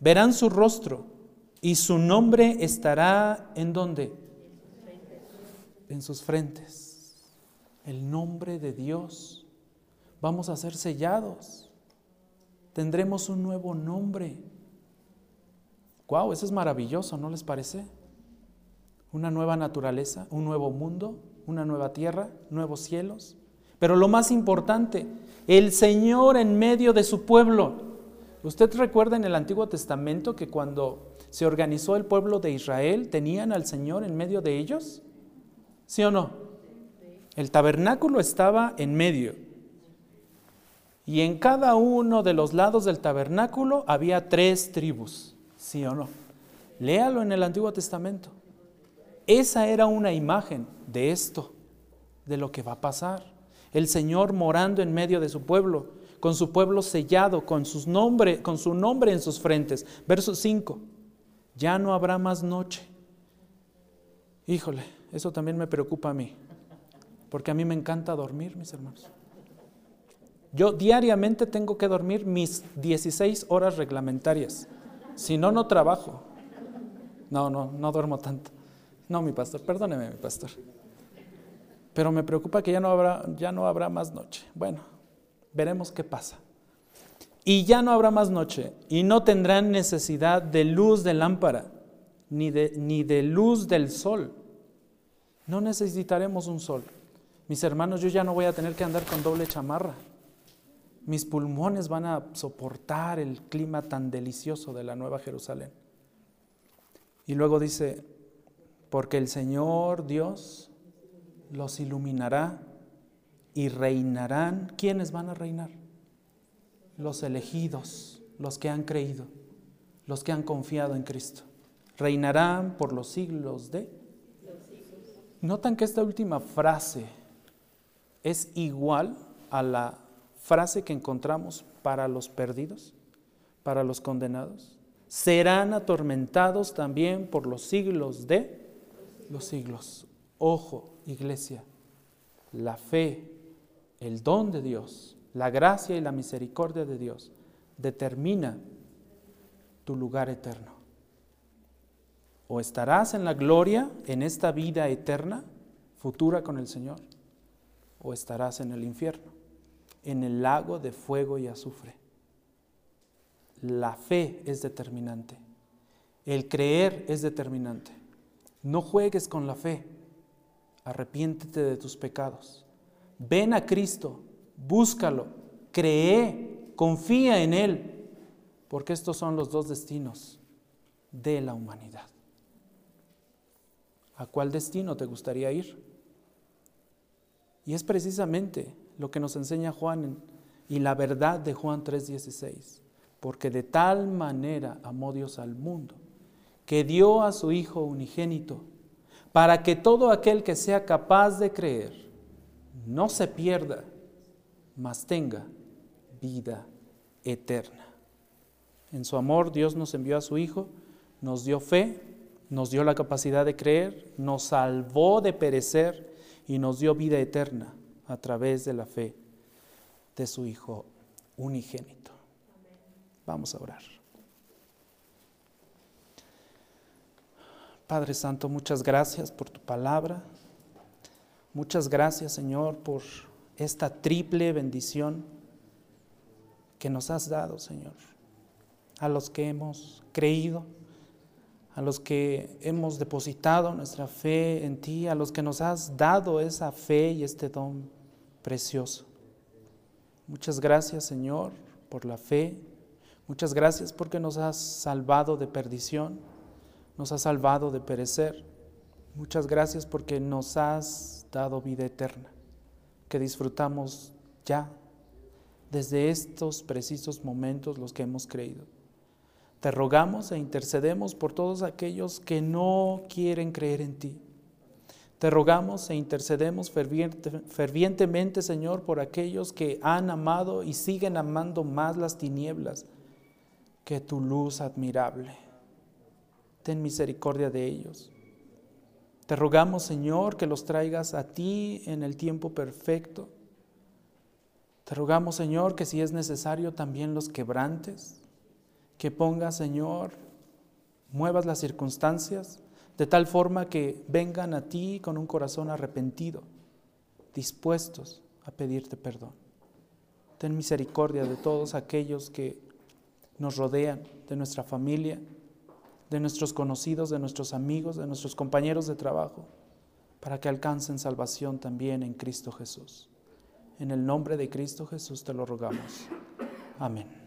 verán su rostro y su nombre estará en donde? En sus frentes. El nombre de Dios. Vamos a ser sellados. Tendremos un nuevo nombre. Wow, eso es maravilloso, ¿no les parece? Una nueva naturaleza, un nuevo mundo, una nueva tierra, nuevos cielos. Pero lo más importante, el Señor en medio de su pueblo. Usted recuerda en el Antiguo Testamento que cuando se organizó el pueblo de Israel, tenían al Señor en medio de ellos. ¿Sí o no? El tabernáculo estaba en medio. Y en cada uno de los lados del tabernáculo había tres tribus. ¿Sí o no? Léalo en el Antiguo Testamento. Esa era una imagen de esto, de lo que va a pasar el Señor morando en medio de su pueblo, con su pueblo sellado, con, sus nombre, con su nombre en sus frentes. Verso 5, ya no habrá más noche. Híjole, eso también me preocupa a mí, porque a mí me encanta dormir, mis hermanos. Yo diariamente tengo que dormir mis 16 horas reglamentarias, si no, no trabajo. No, no, no duermo tanto. No, mi pastor, perdóneme, mi pastor pero me preocupa que ya no habrá, ya no habrá más noche. Bueno, veremos qué pasa. Y ya no habrá más noche, y no tendrán necesidad de luz de lámpara, ni de, ni de luz del sol. No necesitaremos un sol. Mis hermanos, yo ya no voy a tener que andar con doble chamarra. Mis pulmones van a soportar el clima tan delicioso de la Nueva Jerusalén. Y luego dice, porque el Señor Dios los iluminará y reinarán. ¿Quiénes van a reinar? Los elegidos, los que han creído, los que han confiado en Cristo. Reinarán por los siglos de... Notan que esta última frase es igual a la frase que encontramos para los perdidos, para los condenados. Serán atormentados también por los siglos de los siglos. Ojo, iglesia, la fe, el don de Dios, la gracia y la misericordia de Dios determina tu lugar eterno. O estarás en la gloria en esta vida eterna, futura con el Señor, o estarás en el infierno, en el lago de fuego y azufre. La fe es determinante. El creer es determinante. No juegues con la fe arrepiéntete de tus pecados. Ven a Cristo, búscalo, cree, confía en Él, porque estos son los dos destinos de la humanidad. ¿A cuál destino te gustaría ir? Y es precisamente lo que nos enseña Juan y la verdad de Juan 3:16, porque de tal manera amó Dios al mundo, que dio a su Hijo unigénito para que todo aquel que sea capaz de creer no se pierda, mas tenga vida eterna. En su amor Dios nos envió a su Hijo, nos dio fe, nos dio la capacidad de creer, nos salvó de perecer y nos dio vida eterna a través de la fe de su Hijo unigénito. Vamos a orar. Padre Santo, muchas gracias por tu palabra. Muchas gracias, Señor, por esta triple bendición que nos has dado, Señor. A los que hemos creído, a los que hemos depositado nuestra fe en ti, a los que nos has dado esa fe y este don precioso. Muchas gracias, Señor, por la fe. Muchas gracias porque nos has salvado de perdición nos has salvado de perecer. Muchas gracias porque nos has dado vida eterna, que disfrutamos ya desde estos precisos momentos los que hemos creído. Te rogamos e intercedemos por todos aquellos que no quieren creer en ti. Te rogamos e intercedemos fervientemente, Señor, por aquellos que han amado y siguen amando más las tinieblas que tu luz admirable ten misericordia de ellos. Te rogamos, Señor, que los traigas a ti en el tiempo perfecto. Te rogamos, Señor, que si es necesario también los quebrantes, que pongas, Señor, muevas las circunstancias de tal forma que vengan a ti con un corazón arrepentido, dispuestos a pedirte perdón. Ten misericordia de todos aquellos que nos rodean, de nuestra familia, de nuestros conocidos, de nuestros amigos, de nuestros compañeros de trabajo, para que alcancen salvación también en Cristo Jesús. En el nombre de Cristo Jesús te lo rogamos. Amén.